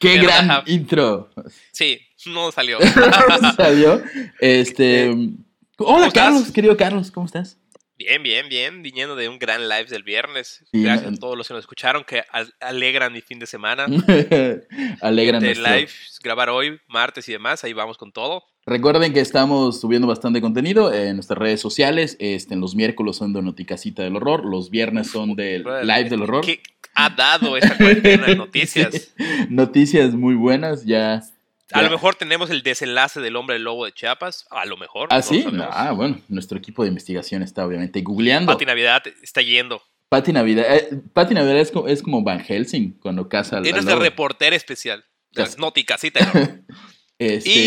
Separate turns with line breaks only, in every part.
¡Qué
¿Qué
gran intro!
Sí, no salió.
¿Salió? Este. Hola,
estás?
Carlos, querido Carlos, ¿cómo estás?
Bien, bien, bien. Viniendo de un gran live del viernes.
Sí,
Gracias
no-
a todos los que nos escucharon, que al- alegran mi fin de semana.
Alegran
de
nuestro-
live, grabar hoy, martes y demás. Ahí vamos con todo.
Recuerden que estamos subiendo bastante contenido en nuestras redes sociales. Este, en los miércoles son de Noticasita del Horror, los viernes son del Live del Horror.
¿Qué ha dado esta cuarentena, de noticias.
Noticias muy buenas, ya.
A lo mejor tenemos el desenlace del hombre lobo de Chiapas, a lo mejor.
Ah, sí, ah, bueno, nuestro equipo de investigación está obviamente googleando.
Pati Navidad está yendo.
Pati Navidad, eh, Navidad es, como, es como Van Helsing cuando casa al.
Eres
de
reportera especial. Las nóticas,
sí.
Y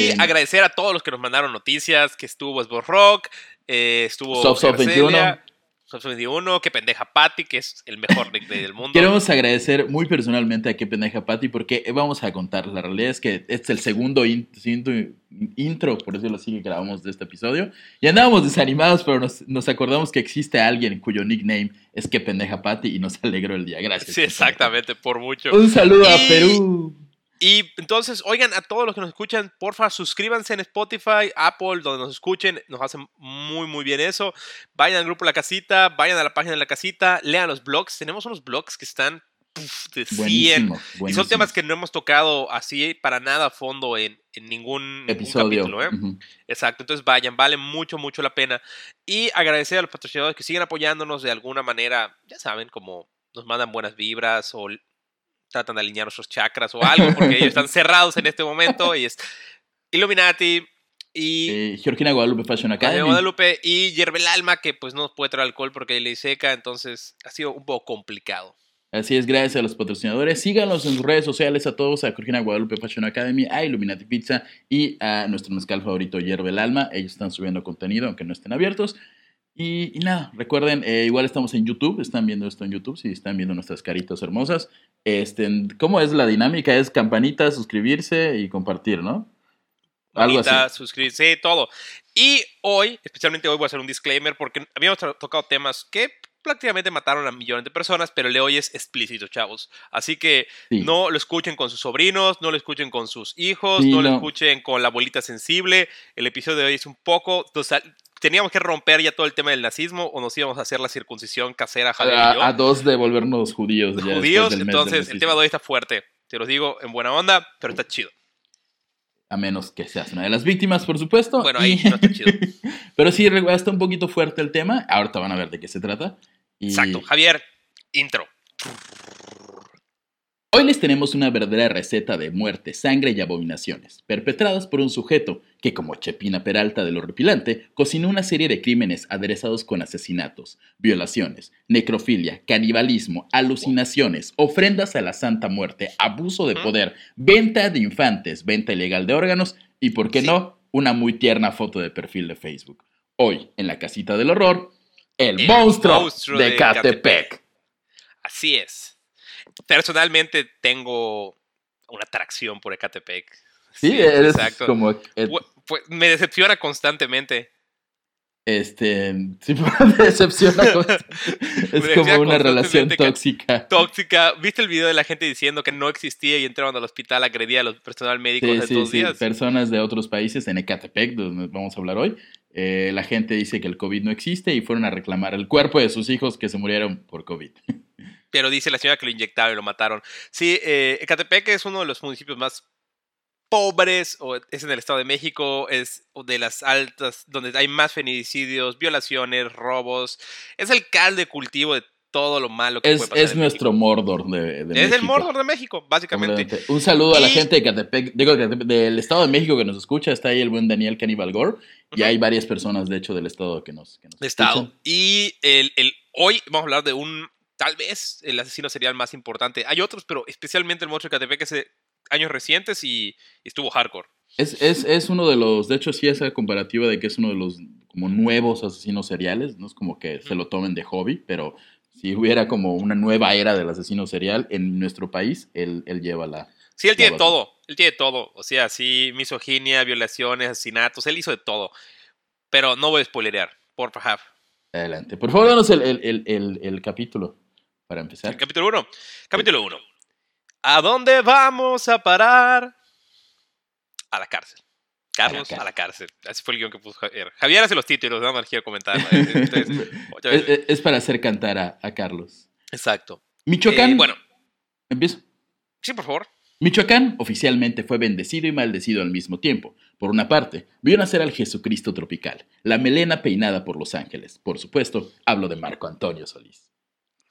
este, agradecer a todos los que nos mandaron noticias, que estuvo Esborrock, eh, estuvo
Soft Soft 21.
Samsung dio uno, que pendeja Patty, que es el mejor nickname del mundo.
Queremos agradecer muy personalmente a que pendeja Patty porque eh, vamos a contar, la realidad es que este es el segundo in intro, por decirlo así, que grabamos de este episodio. Y andábamos desanimados, pero nos, nos, acordamos que existe alguien cuyo nickname es que pendeja Patty y nos alegró el día. Gracias.
Sí, exactamente, por mucho.
Un saludo
y...
a Perú.
Y entonces, oigan, a todos los que nos escuchan, porfa, suscríbanse en Spotify, Apple, donde nos escuchen, nos hacen muy, muy bien eso. Vayan al grupo La Casita, vayan a la página de La Casita, lean los blogs. Tenemos unos blogs que están puf, de 100.
Buenísimo.
Y son
buenísimo.
temas que no hemos tocado así para nada a fondo en, en ningún ningún
Episodio.
capítulo, ¿eh?
Ujú.
Exacto, entonces vayan, vale mucho, mucho la pena. Y agradecer a los patrocinadores que siguen apoyándonos de alguna manera, ya saben, como nos mandan buenas vibras o tratan de alinear nuestros chakras o algo, porque ellos están cerrados en este momento. Y es Illuminati y
Eh, Georgina Guadalupe Fashion Academy.
Guadalupe y Yerbel Alma, que pues no puede traer alcohol porque ley seca, entonces ha sido un poco complicado.
Así es, gracias a los patrocinadores. Síganos en sus redes sociales a todos, a Georgina Guadalupe Fashion Academy, a Illuminati Pizza y a nuestro mezcal favorito, Hierve el Alma. Ellos están subiendo contenido, aunque no estén abiertos. Y, y nada, recuerden, eh, igual estamos en YouTube, están viendo esto en YouTube, si están viendo nuestras caritas hermosas. Este, ¿Cómo es la dinámica? Es campanita, suscribirse y compartir, ¿no? Algo
Bonita,
así.
suscribirse, todo. Y hoy, especialmente hoy, voy a hacer un disclaimer porque habíamos tocado temas que prácticamente mataron a millones de personas, pero el de hoy es explícito, chavos. Así que
Sí.
no lo escuchen con sus sobrinos, no lo escuchen con sus hijos,
Sí,
no, lo
no.
escuchen con la abuelita sensible. El episodio de hoy es un poco... teníamos que romper ya todo el tema del nazismo o nos íbamos a hacer la circuncisión casera, Javier y yo.
A, dos de volvernos judíos. ya
judíos, entonces el tema de hoy está fuerte. Te lo digo en buena onda, pero está chido.
A menos que seas una de las víctimas, por supuesto.
Bueno,
y-
ahí no está chido.
Pero sí, está un poquito fuerte el tema. Ahorita van a ver de qué se trata. Y
Exacto. Javier, intro.
Hoy les tenemos una verdadera receta de muerte, sangre y abominaciones, perpetradas por un sujeto que, como Chepina Peralta de lo repilante, cocinó una serie de crímenes aderezados con asesinatos, violaciones, necrofilia, canibalismo, alucinaciones, ofrendas a la Santa Muerte, abuso de poder, venta de infantes, venta ilegal de órganos y, por qué
Sí.
no, una muy tierna foto de perfil de Facebook. Hoy, en la casita del horror, el,
El
monstruo,
monstruo
de
de
Catepec.
Catepec. Así es. Personalmente tengo una atracción por Ecatepec.
Sí, eres
exacto.
como... eh,
Pu- pu- me decepciona constantemente.
Este, sí, me decepciona. es como una relación tóxica.
Tóxica. ¿Viste el video de la gente diciendo que no existía y entraban al hospital, agredía a los personal médico
Sí, sí, sí.
días?
Personas de otros países, en Ecatepec, donde vamos a hablar hoy, eh, la gente dice que el COVID no existe y fueron a reclamar el cuerpo de sus hijos que se murieron por COVID.
Pero dice la señora que lo inyectaron y lo mataron. Sí, eh, Ecatepec es uno de los municipios más pobres, o es en el Estado de México, es de las altas, donde hay más feminicidios, violaciones, robos. Es el caldo de cultivo de todo lo malo que
Es,
puede pasar
es nuestro
México.
Mordor de, de
Es el
México,
Mordor de México, básicamente.
Un saludo a la
Y-
gente de Ecatepec, digo, del Estado de México que nos escucha. Está ahí el buen Daniel Cannibal Gore. Y
Ujú.
hay varias personas, de hecho, del Estado que nos, que nos
Estado.
escuchan.
Y el, el- hoy vamos a hablar de un, tal vez, el asesino serial más importante. Hay otros, pero especialmente el monstruo de Catepec es, eh, años recientes y, estuvo hardcore.
Es, es, es uno de los, de hecho sí esa comparativa de que es uno de los como nuevos asesinos seriales, no es como que se lo tomen de hobby, pero si hubiera como una nueva era del asesino serial en nuestro país, él, él lleva la...
Sí, él tiene
base.
todo, él tiene todo. O sea, sí, misoginia, violaciones, asesinatos, él hizo de todo. Pero no voy a spoilerear, por favor.
Adelante. Por favor, danos el, el, el capítulo para empezar.
El capítulo 1. Capítulo 1. ¿A dónde vamos a parar? A la cárcel. Carlos, a la cárcel. Así fue el guion que puso Javier. Javier hace los títulos, nada más quiero comentar. Entonces, otra vez.
es, es- es para hacer cantar a, a Carlos.
Exacto.
Michoacán.
Eh, bueno,
Empiezo.
sí, por favor.
Michoacán oficialmente fue bendecido y maldecido al mismo tiempo. Por una parte, vio nacer al Jesucristo tropical, la melena peinada por los ángeles. Por supuesto, hablo de Marco Antonio Solís.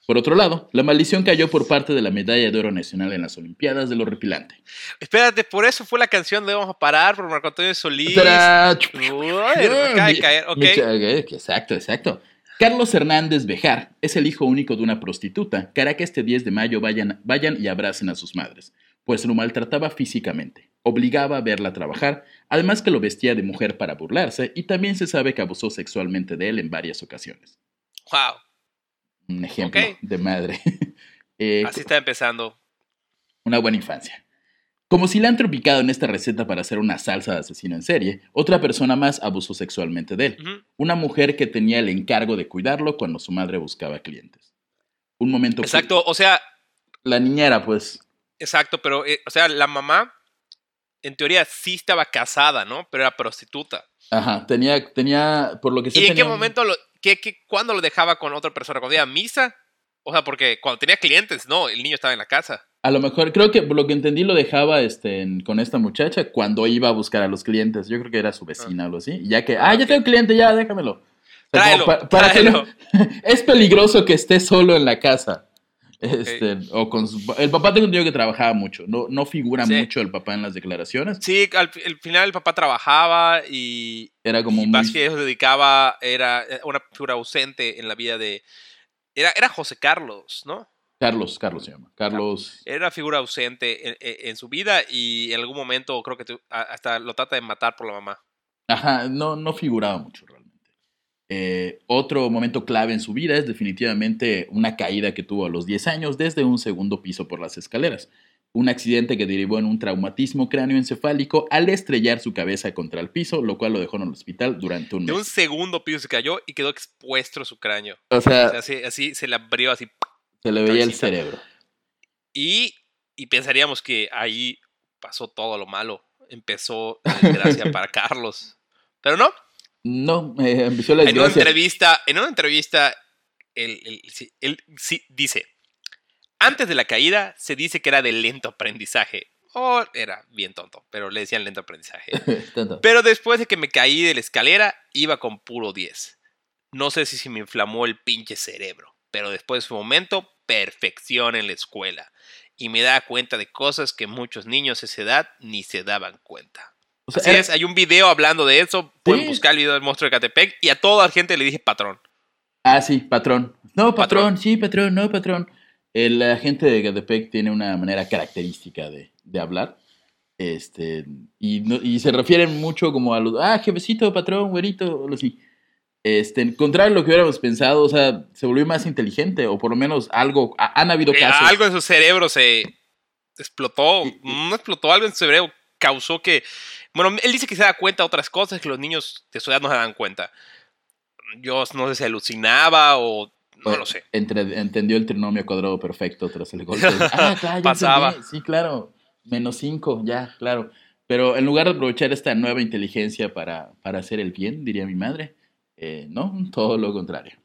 Por otro lado, la maldición cayó por parte de la medalla de oro nacional en las Olimpiadas de lo repilante.
Espérate, por eso fue la canción de Vamos a parar por Marco Antonio Solís. Uy, caer, ok.
Micho- ok, Exacto, exacto. Carlos Hernández Bejar es el hijo único de una prostituta que hará que este 10 de mayo vayan, vayan y abracen a sus madres, pues lo maltrataba físicamente, obligaba a verla trabajar, además que lo vestía de mujer para burlarse y también se sabe que abusó sexualmente de él en varias ocasiones.
Wow,
Un ejemplo de madre. Eh,
así está empezando.
una buena infancia. Como cilantro picado en esta receta para hacer una salsa de asesino en serie, otra persona más abusó sexualmente de él. Una mujer que tenía el encargo de cuidarlo cuando su madre buscaba clientes. Un momento.
Exacto, o sea,
La niñera, pues.
exacto, pero, eh, o sea, la mamá, en teoría, sí estaba casada, ¿no? Pero era prostituta.
Ajá, tenía, tenía, por lo que sé,
¿Y en qué
tenía
momento, lo, qué, qué, cuándo lo dejaba con otra persona? ¿Cuando iba a misa? O sea, porque cuando tenía clientes, no, el niño estaba en la casa.
A lo mejor, creo que por lo que entendí lo dejaba este, con esta muchacha cuando iba a buscar a los clientes. Yo creo que era su vecina o algo así. Ya que, ah, ya tengo cliente, ya, déjamelo.
Tráelo,
como pa- para que
tráelo.
no- es peligroso que esté solo en la casa. Este, o con su- el papá tengo entendido que trabajaba mucho. No, no figura
Sí.
mucho el papá en las declaraciones.
Sí, al, fi- al final el papá trabajaba y,
Era como
y
muy.
más que eso se dedicaba, era eh, una figura ausente en la vida de... Era, era José Carlos, ¿no?
Carlos, Carlos se llama. Carlos.
Era una figura ausente en, su vida y en algún momento creo que hasta lo trata de matar por la mamá.
Ajá, no, no figuraba mucho realmente. Eh, otro momento clave en su vida es definitivamente una caída que tuvo a los 10 años desde un segundo piso por las escaleras. Un accidente que derivó en un traumatismo cráneoencefálico al estrellar su cabeza contra el piso, lo cual lo dejó en el hospital durante un
De un
mes.
segundo piso se cayó y quedó expuesto su cráneo.
O sea,
O sea, así, así se le abrió así.
se le veía el cerebro.
Y, y pensaríamos que ahí pasó todo lo malo. Empezó la desgracia para Carlos. Pero no,
No, eh, empezó la
en una entrevista, en una entrevista, él, él sí- él sí dice, antes de la caída se dice que era de lento aprendizaje. O era bien tonto, pero le decían lento aprendizaje. Pero después de que me caí de la escalera, iba con puro 10. No sé si se me inflamó el pinche cerebro, pero después de su momento, perfección en la escuela. Y me daba cuenta de cosas que muchos niños a esa edad ni se daban cuenta.
O sea,
Así
era-
es, hay un video hablando de eso. Pueden
Sí.
buscar el video del monstruo de Catepec y a toda la gente le dije patrón.
Ah, sí, patrón. No, patrón,
Patrón.
sí, patrón, no, patrón. El agente de Gatepec tiene una manera característica de, de hablar. Este, y, no- y se refieren mucho como a los, ah, jefecito, patrón, güerito, o así. Este, contrario a lo que hubiéramos pensado, o sea, se volvió más inteligente, o por lo menos algo, ha- han habido
Eh,
casos.
algo en su cerebro se explotó.
Y-
No explotó, algo en su cerebro causó que. Bueno, él dice que se da cuenta de otras cosas que los niños de su edad no se dan cuenta. Yo no sé si alucinaba o. No lo sé.
entre- entendió el trinomio cuadrado perfecto tras el golpe. Ah, claro,
Pasaba.
entendí. Sí, claro. Menos 5, ya, claro. Pero en lugar de aprovechar esta nueva inteligencia para, para hacer el bien, diría mi madre, eh, no, todo lo contrario.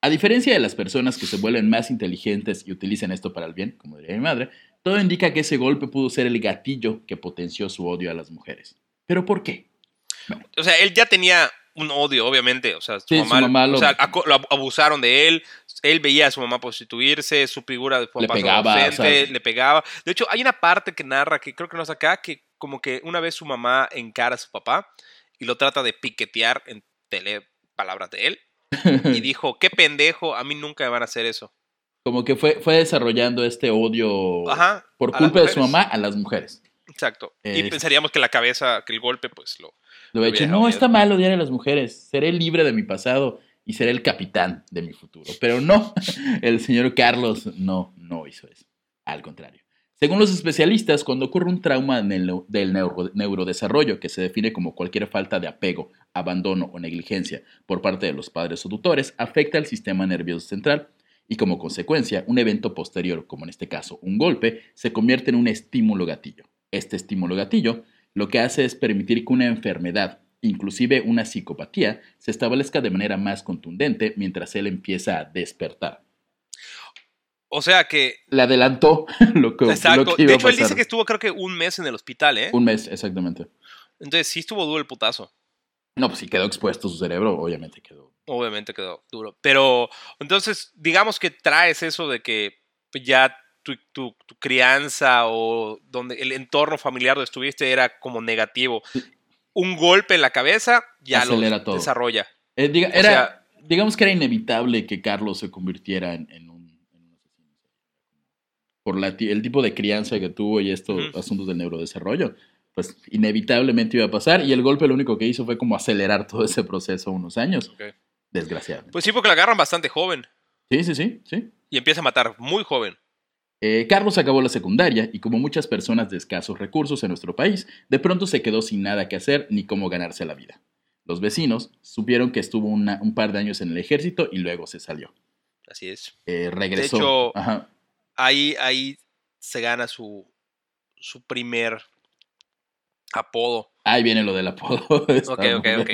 A diferencia de las personas que se vuelven más inteligentes y utilizan esto para el bien, como diría mi madre, todo indica que ese golpe pudo ser el gatillo que potenció su odio a las mujeres. ¿Pero por qué?
O sea, él ya tenía un odio, obviamente. O sea, su
Sí, su
mamá,
mamá lo-
o sea, lo ab- abusaron de él. Él veía a su mamá prostituirse, su figura de papá
pegaba,
ausente,
o sea-
le pegaba. De hecho, hay una parte que narra, que creo que no es acá, que como que una vez su mamá encara a su papá y lo trata de piquetear en tele palabras de él. Y dijo, qué pendejo, a mí nunca me van a hacer eso.
Como que fue, fue desarrollando este odio
Ajá.
por culpa de su mamá a las mujeres.
Exacto. Y
Eh,
pensaríamos que la cabeza, que el golpe, pues lo.
Lo he hecho, no, está mal odiar a las mujeres. Seré libre de mi pasado y seré el capitán de mi futuro. Pero no, el señor Carlos no, no hizo eso. Al contrario. Según los especialistas, cuando ocurre un trauma el del neuro- neurodesarrollo, que se define como cualquier falta de apego, abandono o negligencia por parte de los padres o tutores, afecta al sistema nervioso central y como consecuencia, un evento posterior, como en este caso un golpe, se convierte en un estímulo gatillo. Este estímulo gatillo lo que hace es permitir que una enfermedad, inclusive una psicopatía, se establezca de manera más contundente mientras él empieza a despertar.
O sea que.
Le adelantó lo que,
Exacto.
lo que iba
De
a
hecho, él dice que estuvo, creo que un mes en el hospital, ¿eh?
Un mes, exactamente.
Entonces sí estuvo duro el putazo.
No, pues si quedó expuesto su cerebro, obviamente quedó.
Obviamente quedó duro. Pero entonces, digamos que traes eso de que ya tu, tu- tu crianza o donde el entorno familiar donde estuviste era como negativo. Un golpe en la cabeza ya
Acelera
lo
todo.
desarrolla.
Eh, diga- era,
sea-
digamos que era inevitable que Carlos se convirtiera en, en un. Por la el tipo de crianza que tuvo y estos asuntos del neurodesarrollo, pues inevitablemente iba a pasar. Y el golpe lo único que hizo fue como acelerar todo ese proceso unos años,
Ok.
desgraciadamente.
Pues sí, porque la agarran bastante joven
Sí, sí, sí, sí.
y empieza a matar muy joven.
Eh, Carlos acabó la secundaria y como muchas personas de escasos recursos en nuestro país, de pronto se quedó sin nada que hacer ni cómo ganarse la vida. Los vecinos supieron que estuvo una- un par de años en el ejército y luego se salió.
Así es.
Eh, regresó.
hecho,
Ajá.
Ahí, ahí se gana su, su primer apodo.
Ahí viene lo del apodo.
Ok, ok, ok.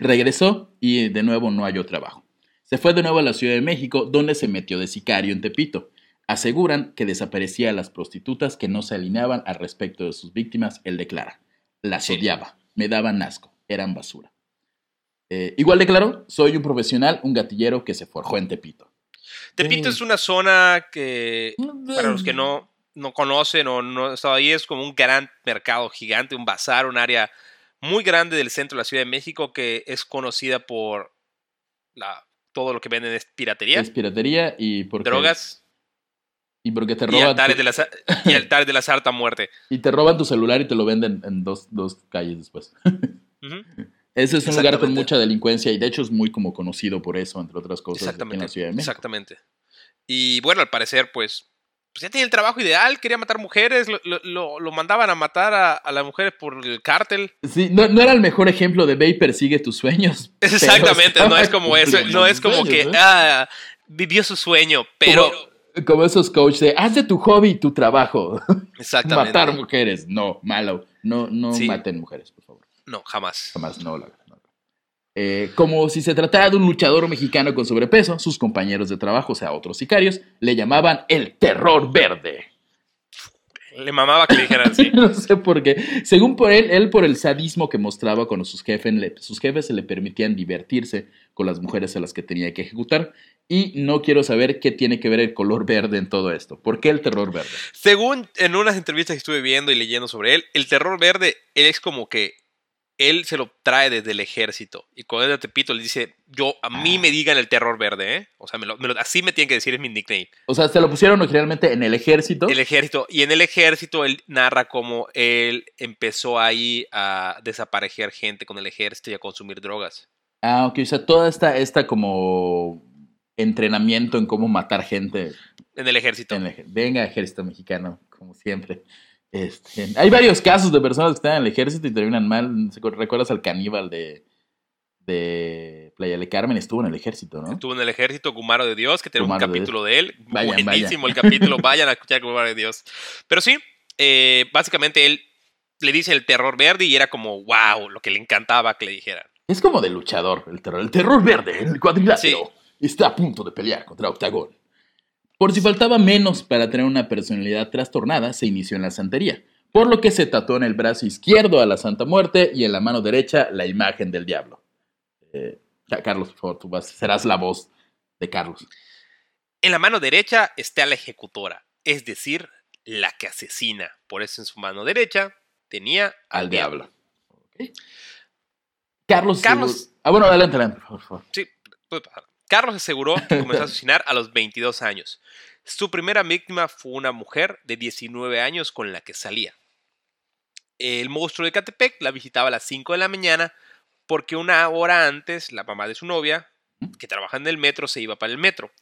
Regresó y de nuevo no halló trabajo. Se fue de nuevo a la Ciudad de México, donde se metió de sicario en Tepito. Aseguran que desaparecía a las prostitutas que no se alineaban al respecto de sus víctimas. Él declara: las
Sí.
odiaba, me daban asco, eran basura. Eh, igual declaró: soy un profesional, un gatillero que se forjó en Tepito.
Tepito es una zona que, para los que no, no conocen o no han estado ahí, es como un gran mercado gigante, un bazar, un área muy grande del centro de la Ciudad de México que es conocida por la, todo lo que venden es piratería,
Es piratería y porque,
drogas
y porque te
y
roban,
altares,
tu,
de la, sa- y altares de la sarta muerte.
y te roban tu celular y te lo venden en dos, dos calles después. Ese es un lugar con
Exactamente.
mucha delincuencia y de hecho es muy como conocido por eso, entre otras cosas, aquí en
Exactamente.
la Ciudad de México.
Exactamente. Y bueno, al parecer, pues, pues ya tenía el trabajo ideal, quería matar mujeres, lo, lo- mandaban a matar a, a las mujeres por el cártel.
Sí, no, no era el mejor ejemplo de ve y persigue tus sueños.
Exactamente, no es como eso, no es como que
¿eh?
ah, vivió su sueño, pero
Como, como esos coaches de haz de tu hobby tu trabajo.
exactamente.
Matar mujeres. No, malo. No, no
Sí.
maten mujeres, por favor.
No, jamás.
Jamás no lo hagan. Eh, como si se tratara de un luchador mexicano con sobrepeso, sus compañeros de trabajo, o sea, otros sicarios, le llamaban el terror verde.
Le mamaba que le dijeran así.
no sé por qué. Según por él, él por el sadismo que mostraba cuando sus jefes, sus jefes se le permitían divertirse con las mujeres a las que tenía que ejecutar. Y no quiero saber qué tiene que ver el color verde en todo esto. ¿Por qué el terror verde?
Según en unas entrevistas que estuve viendo y leyendo sobre él, el terror verde, él es como que él se lo trae desde el ejército. Y cuando él a Tepito le dice, yo, a mí
Ah.
me digan el terror verde, ¿eh? O sea, me lo- me lo- así me tienen que decir, es mi nickname.
O sea, se lo pusieron originalmente en el ejército.
El ejército. Y en el ejército él narra cómo él empezó ahí a desaparecer gente con el ejército y a consumir drogas.
Ah, ok. O sea, toda esta, esta como entrenamiento en cómo matar gente.
En el ejército.
en el ej- Venga, ejército mexicano, como siempre. Este, hay varios casos de personas que están en el ejército y terminan mal. ¿Recuerdas al caníbal de, de Playa del Carmen? Estuvo en el ejército, ¿no?
Estuvo en el ejército Kumaro de Dios, que tiene un capítulo de, él.
Vayan,
Buenísimo el capítulo. Vayan a escuchar Kumaro de Dios. Pero sí, eh, básicamente él le dice el terror verde y era como, wow, lo que le encantaba que le dijeran.
Es como de luchador, el terror. El terror verde, el cuadrilátero, está a punto de pelear contra Octagón. Por si faltaba menos para tener una personalidad trastornada, se inició en la santería, por lo que se tatuó en el brazo izquierdo a la Santa Muerte y en la mano derecha la imagen del diablo. Eh, Carlos, por favor, tú vas, serás la voz de Carlos.
En la mano derecha está la ejecutora, es decir, la que asesina. Por eso en su mano derecha tenía al,
Al
diablo.
Carlos.
Carlos-
seguro- Ah, bueno, adelante, adelante, por favor.
Sí, puede pasar. Carlos aseguró que comenzó a asesinar a los 22 años. Su primera víctima fue una mujer de 19 años con la que salía. el monstruo de Catepec la visitaba a las 5 de la mañana porque una hora antes la mamá de su novia, que trabaja en el metro, se iba para el metro.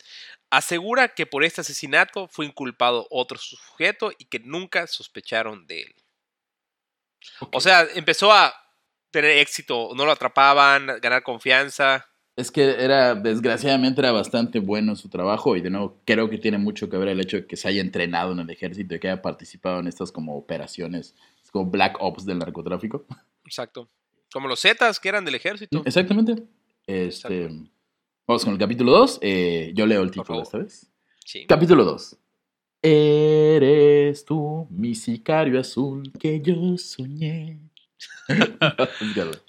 Asegura que por este asesinato fue inculpado otro sujeto y que nunca sospecharon de él. O sea, empezó a tener éxito, no lo atrapaban, ganar confianza.
Es que era, desgraciadamente, era bastante bueno su trabajo y de nuevo creo que tiene mucho que ver el hecho de que se haya entrenado en el ejército y que haya participado en estas como operaciones, como Black Ops del narcotráfico.
Exacto. Como los Zetas que eran del ejército.
Exactamente. Este, vamos con el capítulo 2. Eh, yo leo el título esta vez.
Sí.
Capítulo 2. Eres tú, mi sicario azul que yo soñé.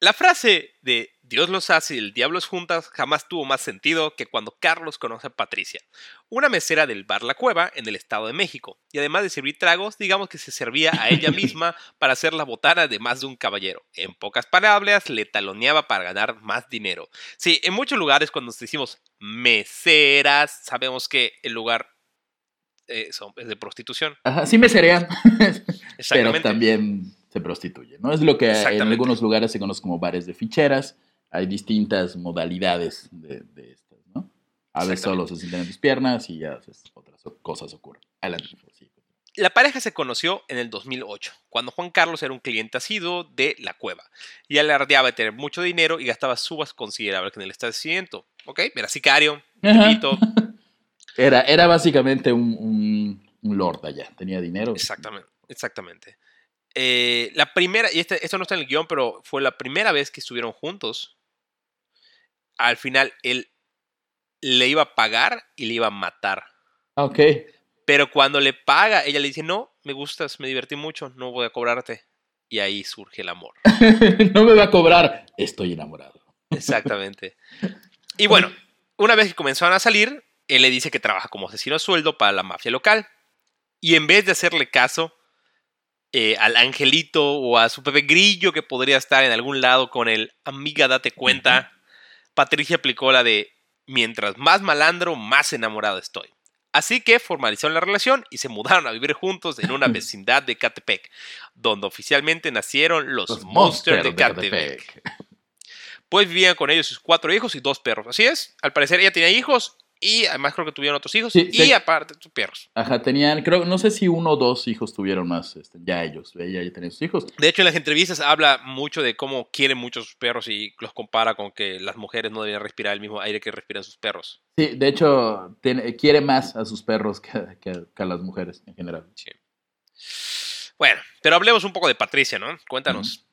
La frase de Dios los hace y el diablo los juntas jamás tuvo más sentido que cuando Carlos conoce a Patricia, una mesera del bar La Cueva en el Estado de México, y además de servir tragos, digamos que se servía a ella misma para hacer la botana de más de un caballero. En pocas palabras, le taloneaba para ganar más dinero. Sí, en muchos lugares cuando decimos meseras, sabemos que el lugar eh, es de prostitución.
Ajá, sí meserean, pero también se prostituye, ¿no? Es lo que en algunos lugares se conoce como bares de ficheras. Hay distintas modalidades de, estas, ¿no? A veces solo se sienten en tus piernas y ya otras cosas ocurren. Adelante,
La pareja se conoció en el 2008, cuando Juan Carlos era un cliente asiduo de La Cueva y alardeaba de tener mucho dinero y gastaba subas considerables en el establecimiento. ¿Ok? Era sicario,
Era, era básicamente un, un lord allá, tenía dinero.
Exactamente, exactamente. Eh, la primera, y este, esto no está en el guion, pero fue la primera vez que estuvieron juntos. Al final él le iba a pagar y le iba a matar.
Ah, ok.
Pero cuando le paga, ella le dice, no, me gustas, me divertí mucho, no voy a cobrarte. Y ahí surge el amor.
no me va a cobrar, estoy enamorado.
Exactamente. Y bueno, una vez que comenzaron a salir, él le dice que trabaja como asesino a sueldo para la mafia local. Y en vez de hacerle caso, eh, al angelito o a su Pepe Grillo que podría estar en algún lado con el amiga date cuenta, Patricia aplicó la de mientras más malandro, más enamorado estoy. Así que formalizaron la relación y se mudaron a vivir juntos en una vecindad de Catepec, donde oficialmente nacieron los, Monsters de Catepec. Pues vivían con ellos sus cuatro hijos y dos perros. Así es, al parecer ella tenía hijos y además creo que tuvieron otros hijos. y aparte, sus perros.
Ajá, tenían, creo, no sé si uno o dos hijos tuvieron más, este, ya ellos, ella ya tenían sus hijos.
De hecho, en las entrevistas habla mucho de cómo quieren mucho sus perros y los compara con que las mujeres no deberían respirar el mismo aire que respiran sus perros.
Sí, de hecho, quiere más a sus perros que, a las mujeres en general. Sí.
Bueno, pero hablemos un poco de Patricia, ¿no? Cuéntanos.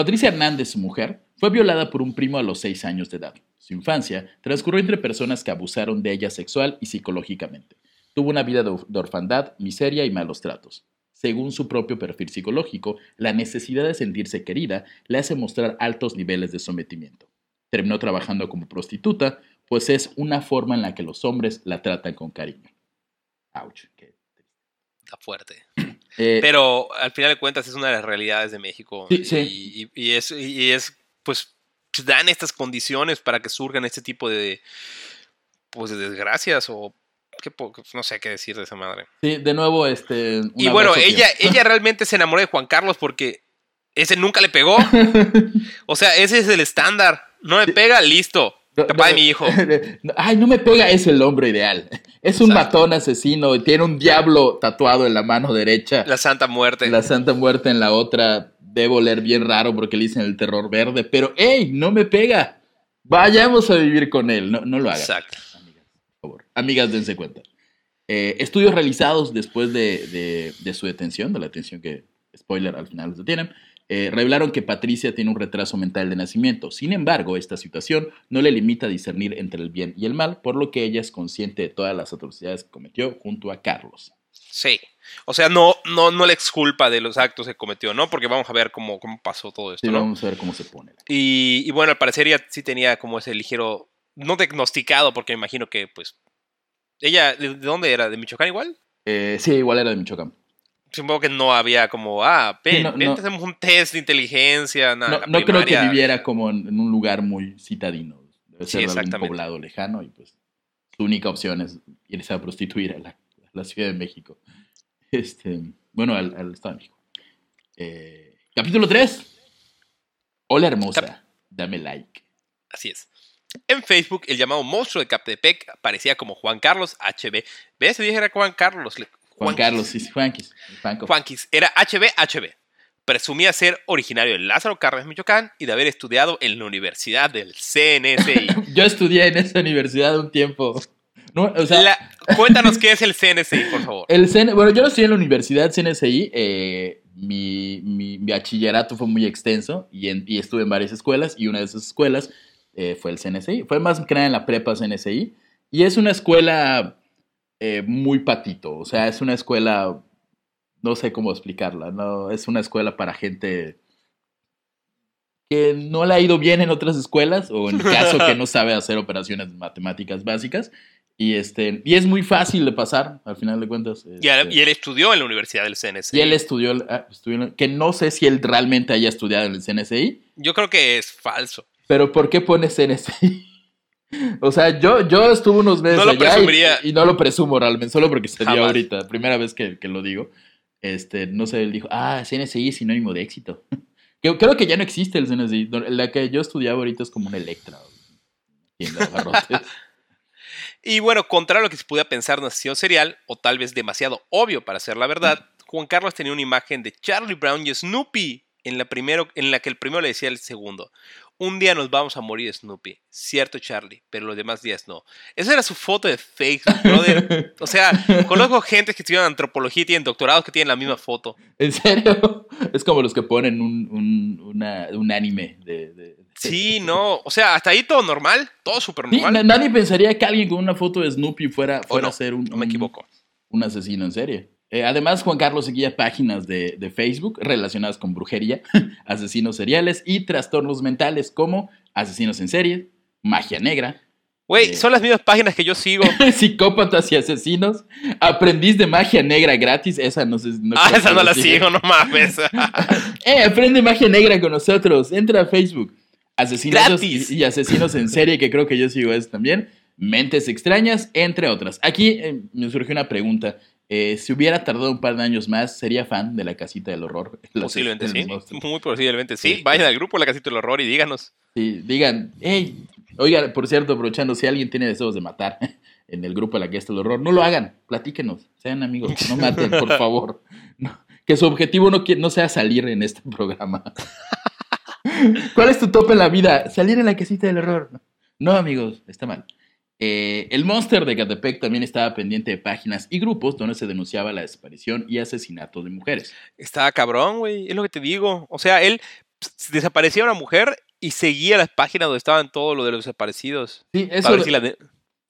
Patricia Hernández, su mujer, fue violada por un primo a los seis años de edad. Su infancia transcurrió entre personas que abusaron de ella sexual y psicológicamente. Tuvo una vida de orfandad, miseria y malos tratos. Según su propio perfil psicológico, la necesidad de sentirse querida le hace mostrar altos niveles de sometimiento. Terminó trabajando como prostituta, pues es una forma en la que los hombres la tratan con cariño. Ouch, qué
Está fuerte. Eh, Pero al final de cuentas es una de las realidades de México.
Sí,
y, es, y es, pues, pues, dan estas condiciones para que surjan este tipo de, pues, de desgracias o no sé qué decir de esa madre.
Sí, de nuevo, este.
Y bueno, ella, ella realmente se enamoró de Juan Carlos porque ese nunca le pegó. o sea, ese es el estándar. No me pega, listo. Papá de mi hijo.
Ay, no me pega, es el hombre ideal. Es un matón asesino y tiene un diablo tatuado en la mano derecha.
La Santa Muerte.
La Santa Muerte en la otra debo oler bien raro porque le dicen el terror verde, pero ¡ey! No me pega. Vayamos a vivir con él. No, no lo hagan.
Exacto.
Amigas, por favor. Amigas, dense cuenta. Eh, estudios realizados después de, su detención, de la detención que, spoiler, al final los detienen, eh, revelaron que Patricia tiene un retraso mental de nacimiento. Sin embargo, esta situación no le limita a discernir entre el bien y el mal, por lo que ella es consciente de todas las atrocidades que cometió junto a Carlos.
Sí. O sea, no, no, no le exculpa de los actos que cometió, ¿no? Porque vamos a ver cómo, cómo pasó todo esto.
Sí, vamos a ver cómo se pone.
Y, bueno, al parecer ella sí tenía como ese ligero, no diagnosticado, porque me imagino que, pues, ella, ¿de dónde era? ¿De Michoacán igual?
Eh, sí, igual era de Michoacán.
Supongo que no había como, ah, ven, hacemos un test de inteligencia.
Nada, no, creo que viviera como en, un lugar muy citadino. Debe ser sí, un poblado lejano y pues su única opción es irse a prostituir a la, a la Ciudad de México. Este, bueno, al, Estado de México. Eh, capítulo 3. Hola hermosa, dame like.
Así es. En Facebook, el llamado monstruo de Captepec aparecía como Juan Carlos HB. ¿Ves? Te dije era Juan Carlos.
Juan
Juanquis.
Carlos, sí, sí, Juanquis. Juanco.
Juanquis. Era HB HB. Presumía ser originario de Lázaro Cárdenas, Michoacán, y de haber estudiado en la Universidad del CNSI.
Yo estudié en esa universidad un tiempo. No, o sea,
La- cuéntanos qué es el CNSI, por favor.
el CN bueno, yo no estudié en la universidad CNSI. eh, mi, mi- mi bachillerato fue muy extenso y, en- y estuve en varias escuelas y una de esas escuelas eh, fue el CNSI. Fue más que nada en la prepa CNSI. Y es una escuela eh, muy patito. O sea, es una escuela, no sé cómo explicarla, no, es una escuela para gente que no le ha ido bien en otras escuelas o en el caso que no sabe hacer operaciones matemáticas básicas. Y, este, y es muy fácil de pasar, al final de cuentas.
Y, él-
este,
y él estudió en la Universidad del CNSI.
y él estudió, ah, estudió que no sé si él realmente haya estudiado en el CNSI,
Yo creo que es falso.
pero ¿por qué pone CNSI? O sea, yo, yo estuve unos meses
No lo
allá y-
presumiría.
y, no lo presumo realmente, solo porque se dio ahorita, primera vez que, que lo digo. Este, no sé, él dijo, ah, CNSI es sinónimo de éxito. Creo que ya no existe el CNSI. No, La que yo estudiaba ahorita es como un Electra.
Y bueno, contrario a lo que se pudiera pensar una sesión serial, o tal vez demasiado obvio para ser la verdad, Juan Carlos tenía una imagen de Charlie Brown y Snoopy en la, primero, en la que el primero le decía al segundo, un día nos vamos a morir Snoopy, cierto Charlie, pero los demás días no. Esa era su foto de Facebook, brother. O sea, conozco gente que estudian antropología y tienen doctorados que tienen la misma foto.
¿En serio? Es como los que ponen un, un, una- un anime de... de-
Sí, no, o sea, hasta ahí todo normal, todo súper normal.
na- nadie pensaría que alguien con una foto de Snoopy fuera, fuera a ser un,
no me equivoco.
un asesino en serie. Eh, además, Juan Carlos seguía páginas de, de Facebook relacionadas con brujería, asesinos seriales y trastornos mentales como asesinos en serie, magia negra,
Güey,
Eh.
son las mismas páginas que yo sigo.
psicópatas y asesinos, aprendiz de magia negra gratis. Esa no sé. no
ah, esa no la sigo, no mames.
Eh, aprende magia negra con nosotros. Entra a Facebook. Y,
Gratis.
y asesinos en serie, que creo que yo sigo eso también. Mentes extrañas, entre otras. Aquí eh, me surgió una pregunta. Eh, si hubiera tardado un par de años más, ¿sería fan de la casita del horror?
Posiblemente sí. Muy posiblemente sí.
Sí.
Vayan al grupo la casita del horror y díganos.
Sí, digan, hey, oigan, por cierto, aprovechando, si alguien tiene deseos de matar en el grupo de la casita del horror, no lo hagan, platíquenos, sean amigos, no maten, por favor. No, que su objetivo no sea salir en este programa. ¿Cuál es tu tope en la vida? Salir en la casita del horror. No, amigos, está mal. Eh, el Monster de Catepec también estaba pendiente de páginas y grupos donde se denunciaba la desaparición y asesinato de mujeres.
Estaba cabrón, güey. Es lo que te digo. O sea, él desaparecía una mujer y seguía las páginas donde estaban todo lo de los desaparecidos.
Sí, eso,
Para ver si la de-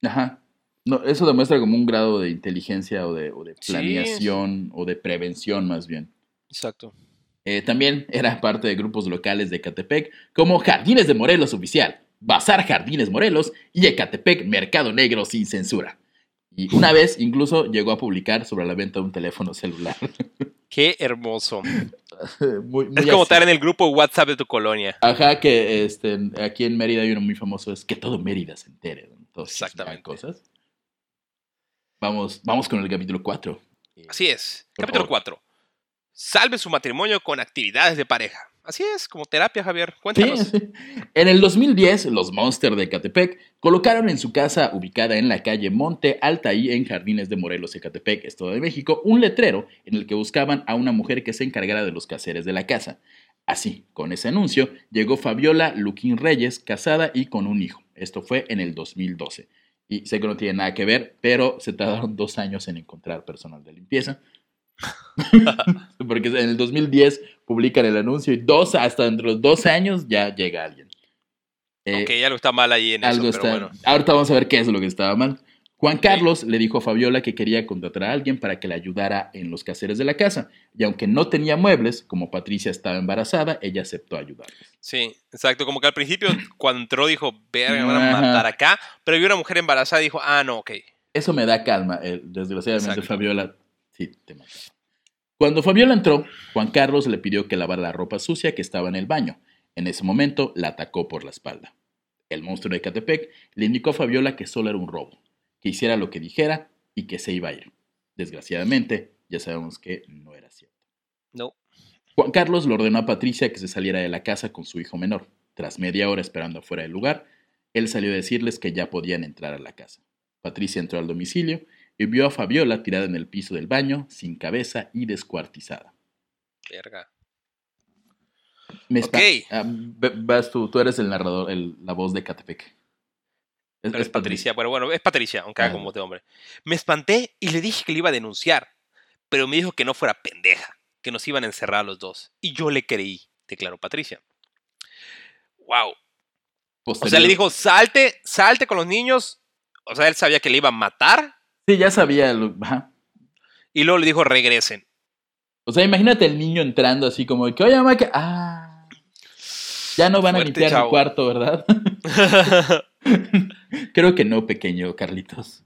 Ajá. No, eso demuestra como un grado de inteligencia o de, o de
Sí.
planeación o de prevención más bien.
Exacto.
Eh, también era parte de grupos locales de Ecatepec como Jardines de Morelos Oficial, Bazar Jardines Morelos y Ecatepec Mercado Negro sin censura. Y una vez incluso llegó a publicar sobre la venta de un teléfono celular.
Qué hermoso.
muy, muy
Es como
así.
estar en el grupo WhatsApp de tu colonia.
Ajá, que este, aquí en Mérida hay uno muy famoso, es que todo Mérida se entere. esas
Exactamente.
cosas. Vamos, vamos con el capítulo 4.
Así es.
Por
Capítulo
favor.
4. Salve su matrimonio con actividades de pareja. Así es, como terapia, Javier. Cuéntanos.
sí. En el 2010, los Monster de Ecatepec colocaron en su casa, ubicada en la calle Monte Altaí, en Jardines de Morelos, Ecatepec, Estado de México, un letrero en el que buscaban a una mujer que se encargara de los quehaceres de la casa. Así, con ese anuncio, llegó Fabiola Luquín Reyes, casada y con un hijo. Esto fue en el 2012. Y sé que no tiene nada que ver, pero se tardaron dos años en encontrar personal de limpieza. Porque en el 2010 publican el anuncio y dos, hasta dentro de los dos años ya llega alguien. Eh,
ok, algo está mal ahí en
algo
eso, pero
está.
bueno.
Ahorita vamos a ver qué es lo que estaba mal. Juan Carlos le dijo a Fabiola que quería contratar a alguien para que le ayudara en los quehaceres de la casa. Y aunque no tenía muebles, como Patricia estaba embarazada, ella aceptó ayudarles.
Sí, exacto. Como que al principio, cuando entró, dijo, verga, me van a matar acá. Pero vio una mujer embarazada y dijo, ah, no, ok.
Eso me da calma. eh, desgraciadamente,
Exacto.
Fabiola sí te. Cuando Fabiola entró, Juan Carlos le pidió que lavara la ropa sucia que estaba en el baño. En ese momento la atacó por la espalda. El monstruo de Catepec le indicó a Fabiola que solo era un robo, que hiciera lo que dijera y que se iba a ir. Desgraciadamente, ya sabemos que no era cierto.
No.
Juan Carlos le ordenó a Patricia que se saliera de la casa con su hijo menor. Tras media hora esperando afuera del lugar, él salió a decirles que ya podían entrar a la casa. Patricia entró al domicilio y vio a Fabiola tirada en el piso del baño, sin cabeza y descuartizada.
Verga.
Me
Ok.
espa- Ah, vas tú, tú eres el narrador, el- la voz de Catepec. Es,
Pero Patricia. Bueno, bueno, es Patricia, aunque haga
Ah.
como de hombre. Me espanté y le dije que le iba a denunciar, pero me dijo que no fuera pendeja, que nos iban a encerrar a los dos. Y yo le creí, declaró Patricia. Wow. O sea, le dijo, salte, salte con los niños. O sea, él sabía que le iba a matar.
Sí, ya sabía. lo- ajá.
Y luego le dijo, regresen.
O sea, imagínate el niño entrando así como que, oye, mamá, que. Ah. Ya no van a limpiar el
chavo.
cuarto, ¿verdad? Creo que no, pequeño Carlitos.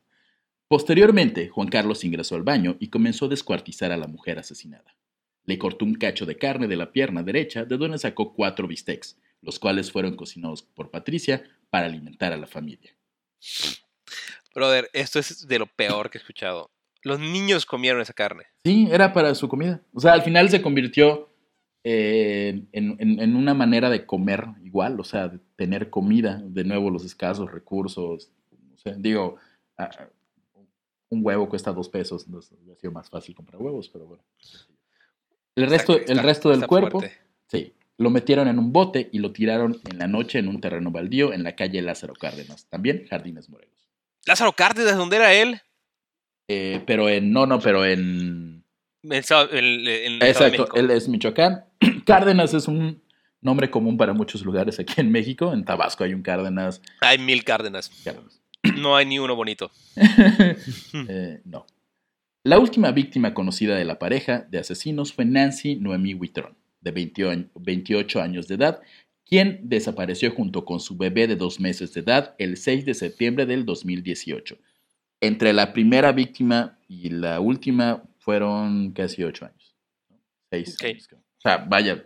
Posteriormente, Juan Carlos ingresó al baño y comenzó a descuartizar a la mujer asesinada. Le cortó un cacho de carne de la pierna derecha, de donde sacó cuatro bistecs, los cuales fueron cocinados por Patricia para alimentar a la familia.
Brother, esto es de lo peor que he escuchado. Los niños comieron esa carne.
Sí, era para su comida. O sea, al final se convirtió eh, en, en- en una manera de comer igual, o sea, de tener comida, de nuevo los escasos recursos. O sea, digo, ah, ah, un huevo cuesta dos pesos, entonces hubiera sido más fácil comprar huevos, pero bueno. El resto,
Está-
el resto del cuerpo,
fuerte.
sí, lo metieron en un bote y lo tiraron en la noche en un terreno baldío en la calle Lázaro Cárdenas, también Jardines Morelos.
Lázaro Cárdenas, ¿dónde era él?
Eh, pero en, no, no, pero en, Exacto, él es Michoacán. Cárdenas es un nombre común para muchos lugares aquí en México. En Tabasco hay un Cárdenas.
Hay mil Cárdenas.
Cárdenas.
No hay ni uno bonito.
Eh, no. La última víctima conocida de la pareja de asesinos fue Nancy Noemí Huitrón, de 20 año- 28 años de edad, quien desapareció junto con su bebé de dos meses de edad el 6 de septiembre del 2018. Entre la primera víctima y la última fueron casi ocho años. Seis
Ok.
años. creo. O sea, vaya.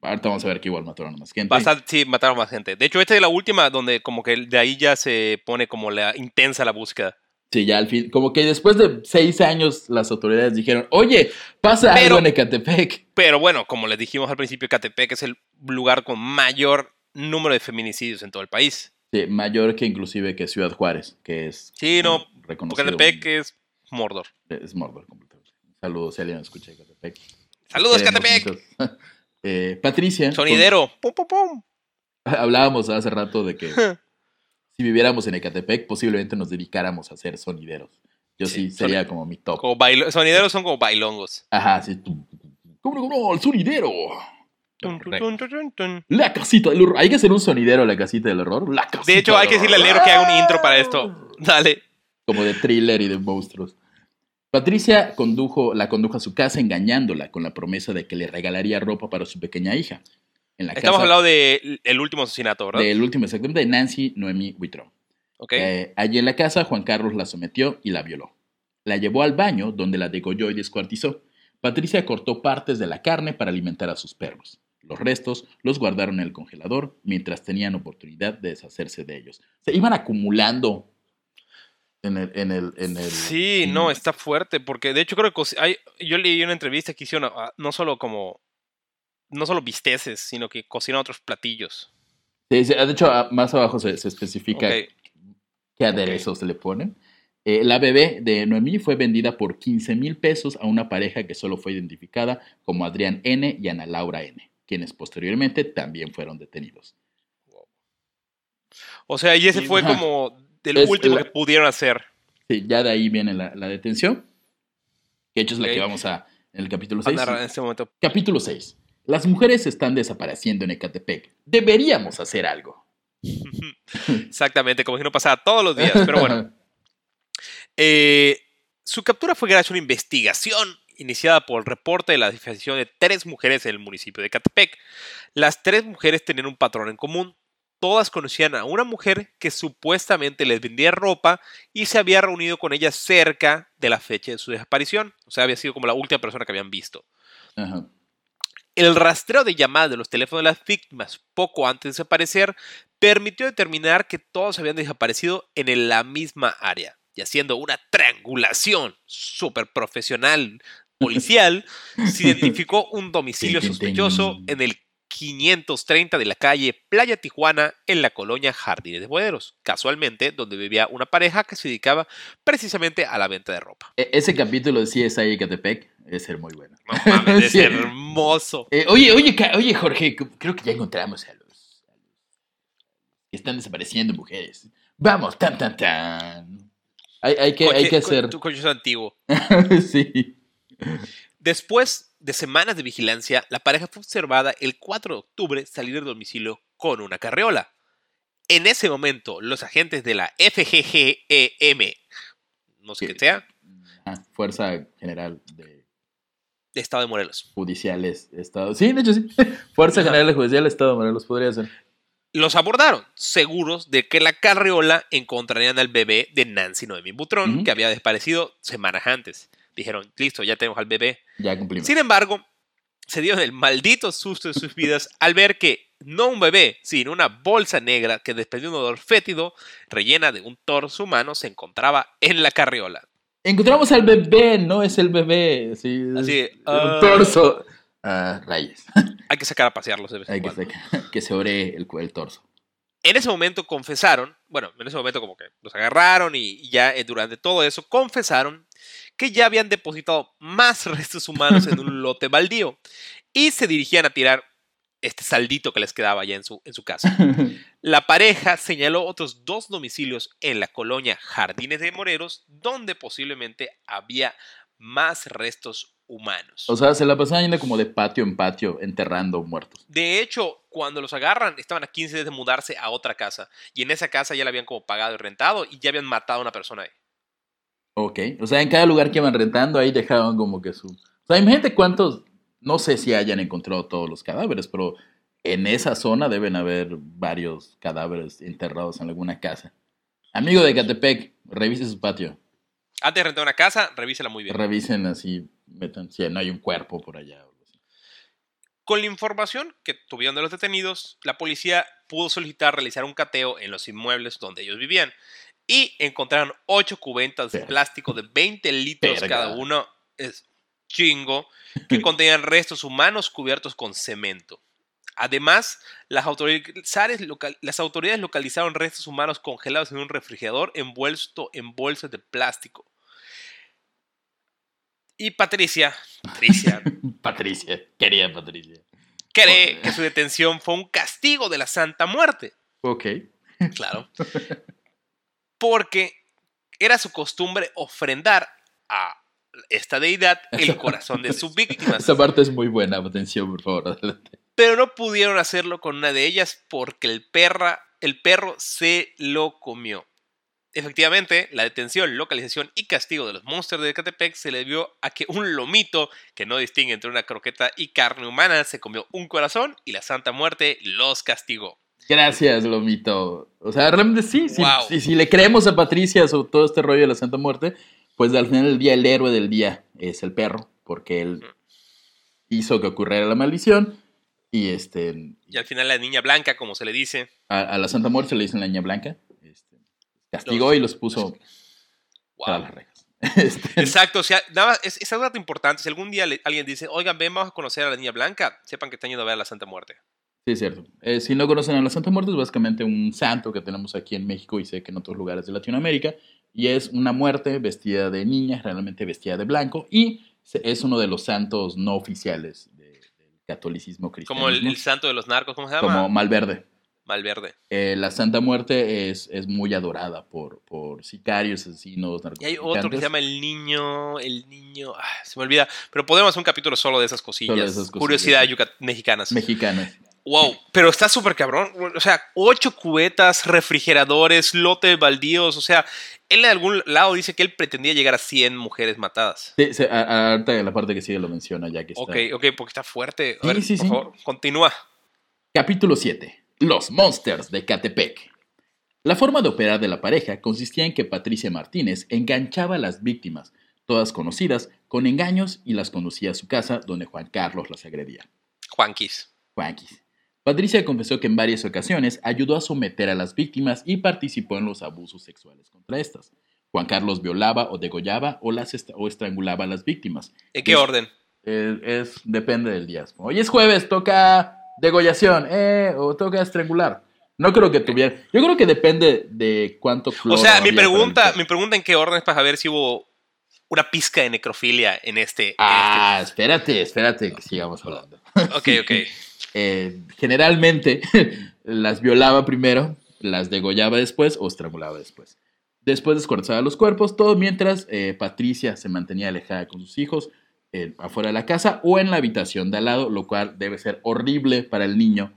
Ahorita vamos a ver que igual mataron a más gente.
Bastante, sí, mataron más gente. De hecho, esta es la última donde como que de ahí ya se pone como la intensa la búsqueda.
Sí, ya al fin, como que después de seis años las autoridades dijeron, oye, pasa
Pero-
algo en Ecatepec.
Pero bueno, como les dijimos al principio, Catepec es el lugar con mayor número de feminicidios en todo el país.
Sí, mayor que inclusive que Ciudad Juárez, que es
Sí, no,
reconocido.
Catepec es Mordor.
Es Mordor completamente. Saludos si alguien escucha de Ecatepec.
¡Saludos,
Queremos
Catepec!
mucho. Eh, Patricia.
Sonidero. Pum, pum, pum.
hablábamos hace rato de que si viviéramos en Ecatepec, posiblemente nos dedicáramos a ser sonideros. Yo sí,
Sí,
sería
son-
como mi top.
Como bailo- sonideros son como bailongos.
Ajá, sí. ¿Cómo no, no, el sonidero?
Tun, tun, tun.
La casita del horror. Hay que hacer un sonidero la casita del horror. La casita
De hecho, hay que decirle al negro que haga un intro para esto. Dale.
Como de thriller y de monstruos. Patricia condujo, la condujo a su casa engañándola con la promesa de que le regalaría ropa para su pequeña hija. En la
Estamos
casa
hablando del último asesinato, ¿verdad?
del último exactamente de Nancy Noemí.
Ok.
Eh, allí en la casa, Juan Carlos la sometió y la violó. La llevó al baño, donde la degolló y descuartizó. Patricia cortó partes de la carne para alimentar a sus perros. Los restos los guardaron en el congelador mientras tenían oportunidad de deshacerse de ellos. Se iban acumulando en el... En el, en el
Sí,
en-
no, está fuerte, porque de hecho creo que hay, yo leí una entrevista que hicieron no solo como, no solo bisteces, sino que cocinan otros platillos.
Sí, sí, de hecho, a- más abajo se, se especifica qué aderezos le ponen. Eh, la bebé de Noemí fue vendida por 15 mil pesos a una pareja que solo fue identificada como Adrián N. y Ana Laura N., quienes posteriormente también fueron detenidos.
O sea, y ese
Sí,
fue
ajá.
como
Es
último
la-
que pudieron hacer.
Sí, ya de ahí viene la, la detención, que de hecho es la que vamos a en el capítulo
a
6.
narrar en este momento.
Capítulo 6. Las mujeres están desapareciendo en Ecatepec. Deberíamos hacer algo.
Exactamente, como si no pasara todos los días. Pero bueno, Eh, su captura fue gracias a una investigación iniciada por el reporte de la desaparición de tres mujeres en el municipio de Catepec. Las tres mujeres tenían un patrón en común. Todas conocían a una mujer que supuestamente les vendía ropa y se había reunido con ellas cerca de la fecha de su desaparición. O sea, había sido como la última persona que habían visto.
Ajá.
El rastreo de llamadas de los teléfonos de las víctimas poco antes de desaparecer permitió determinar que todos habían desaparecido en la misma área y haciendo una triangulación súper profesional policial se identificó un domicilio sospechoso en el 530 de la calle Playa Tijuana en la colonia Jardines de Boderos, casualmente donde vivía una pareja que se dedicaba precisamente a la venta de ropa.
E- Ese capítulo de CSI Ecatepec debe ser muy bueno.
No mames, es
Sí.
hermoso.
Eh, oye, oye, oye, Jorge, creo que ya encontramos a los, que están desapareciendo mujeres. Vamos, tan, tan, tan. Hay, hay que, hay que hacer.
Tu coche es antiguo.
sí.
Después de semanas de vigilancia, la pareja fue observada el 4 de octubre salir del domicilio con una carriola. En ese momento, los agentes de la FGGEM, no sé
¿Qué?
qué sea,
Ah, Fuerza General de
de Estado de Morelos,
Judiciales Estado. Sí, de hecho sí. Fuerza. General de Judicial Estado, Morelos podría ser.
los abordaron, seguros de que la carriola encontrarían al bebé de Nancy Noemi Butrón,
Ujú.
que había desaparecido semanas antes. Dijeron, listo, ya tenemos al bebé.
Ya cumplimos.
Sin embargo, se dieron el maldito susto de sus vidas al ver que no un bebé, sino una bolsa negra que desprendía un olor fétido, rellena de un torso humano, se encontraba en la carriola.
Encontramos al bebé, no es el bebé. Sí, es
Así,
un
ah.
torso. Rayes.
Hay que sacar a pasearlos de vez en
Hay que,
cuando.
sacar- que se ore el, el torso.
En ese momento confesaron, bueno, en ese momento como que los agarraron y y ya eh, durante todo eso confesaron que ya habían depositado más restos humanos en un lote baldío y se dirigían a tirar este saldito que les quedaba ya en su, en su casa. La pareja señaló otros dos domicilios en la colonia Jardines de Moreros, donde posiblemente había más restos humanos.
O sea, se la pasaban yendo como de patio en patio, enterrando muertos.
de hecho, cuando los agarran, estaban a 15 días de mudarse a otra casa. Y en esa casa ya la habían como pagado y rentado y ya habían matado a una persona ahí.
Ok. O sea, en cada lugar que iban rentando, ahí dejaban como que su. O sea, imagínate cuántos. No sé si hayan encontrado todos los cadáveres, pero en esa zona deben haber varios cadáveres enterrados en alguna casa. Amigo de Catepec, revise su patio.
Antes de rentar una casa, revísela muy bien.
Revisen así, metan si no hay un cuerpo por allá.
Con la información que tuvieron de los detenidos, la policía pudo solicitar realizar un cateo en los inmuebles donde ellos vivían y encontraron ocho cubetas de plástico de 20 litros cada uno, es chingo, que contenían restos humanos cubiertos con cemento. Además, las autoridades, local- las autoridades localizaron restos humanos congelados en un refrigerador envuelto en bolsas de plástico. Y Patricia, Patricia,
Patricia, querida Patricia.
cree que su detención fue un castigo de la Santa Muerte.
Ok.
Claro. Porque era su costumbre ofrendar a esta deidad el corazón de sus víctimas.
Esa parte es muy buena, atención, por favor. adelante.
Pero no pudieron hacerlo con una de ellas porque el, perra, el perro se lo comió. Efectivamente, la detención, localización y castigo de los monstruos de Ecatepec se le debió a que un lomito, que no distingue entre una croqueta y carne humana, se comió un corazón y la Santa Muerte los castigó.
Gracias, Lomito. O sea, realmente sí,
Wow.
sí, si le creemos a Patricia sobre todo este rollo de la Santa Muerte, pues al final del día el héroe del día es el perro, porque él hizo que ocurriera la maldición y este
Y al final la niña blanca, como se le dice,
a, a la Santa Muerte se le dicen la niña blanca, este, castigó
Los-
y los puso para
wow.
las rejas. Este,
Exacto, o sea, nada es, es algo importante. Si algún día le- alguien dice, oigan, ven, vamos a conocer a la niña blanca, sepan que están yendo a ver a la Santa Muerte.
Sí, es cierto. Eh, si no conocen a la Santa Muerte, es básicamente un santo que tenemos aquí en México y sé que en otros lugares de Latinoamérica. Y es una muerte vestida de niña, realmente vestida de blanco. Y es uno de los santos no oficiales de- del catolicismo cristiano.
Como el, el santo de los narcos, ¿cómo se llama?
Como Malverde.
Malverde.
Eh, la Santa Muerte es, es muy adorada por, por sicarios, asesinos,
Y hay otro que se llama el niño, el niño, ah, se me olvida. Pero podemos hacer un capítulo solo de esas cosillas.
Solo de esas cosillas,
Curiosidad yucat- mexicanas. Wow, pero está súper cabrón. O sea, ocho cubetas, refrigeradores, lotes baldíos. O sea, él de algún lado dice que él pretendía llegar a 100 mujeres matadas.
Sí, se- a- la parte que sigue lo menciona ya que está.
Ok, ok, porque está fuerte. A
Sí,
ver,
sí,
por
sí.
favor, continúa.
Capítulo 7. Los Monsters de Catepec. La forma de operar de la pareja consistía en que Patricia Martínez enganchaba a las víctimas, todas conocidas, con engaños y las conducía a su casa donde Juan Carlos las agredía.
Juanquis.
Juanquis. Patricia confesó que en varias ocasiones ayudó a someter a las víctimas y participó en los abusos sexuales contra estas. Juan Carlos violaba o degollaba o, las est- o estrangulaba a las víctimas.
¿En qué
Es-
orden?
Es, depende del día. Hoy es jueves, toca degollación, eh, o toca estrangular. No creo que tuviera. Yo creo que depende de cuánto
O sea, mi pregunta, mi pregunta en qué orden es para saber si hubo una pizca de necrofilia en este. en
Ah, espérate, espérate que sigamos hablando.
este- Ok, ok.
Eh, generalmente las violaba primero, las degollaba después o estrangulaba después. Después descuartizaba los cuerpos, todo mientras eh, Patricia se mantenía alejada con sus hijos eh, afuera de la casa o en la habitación de al lado, lo cual debe ser horrible para el niño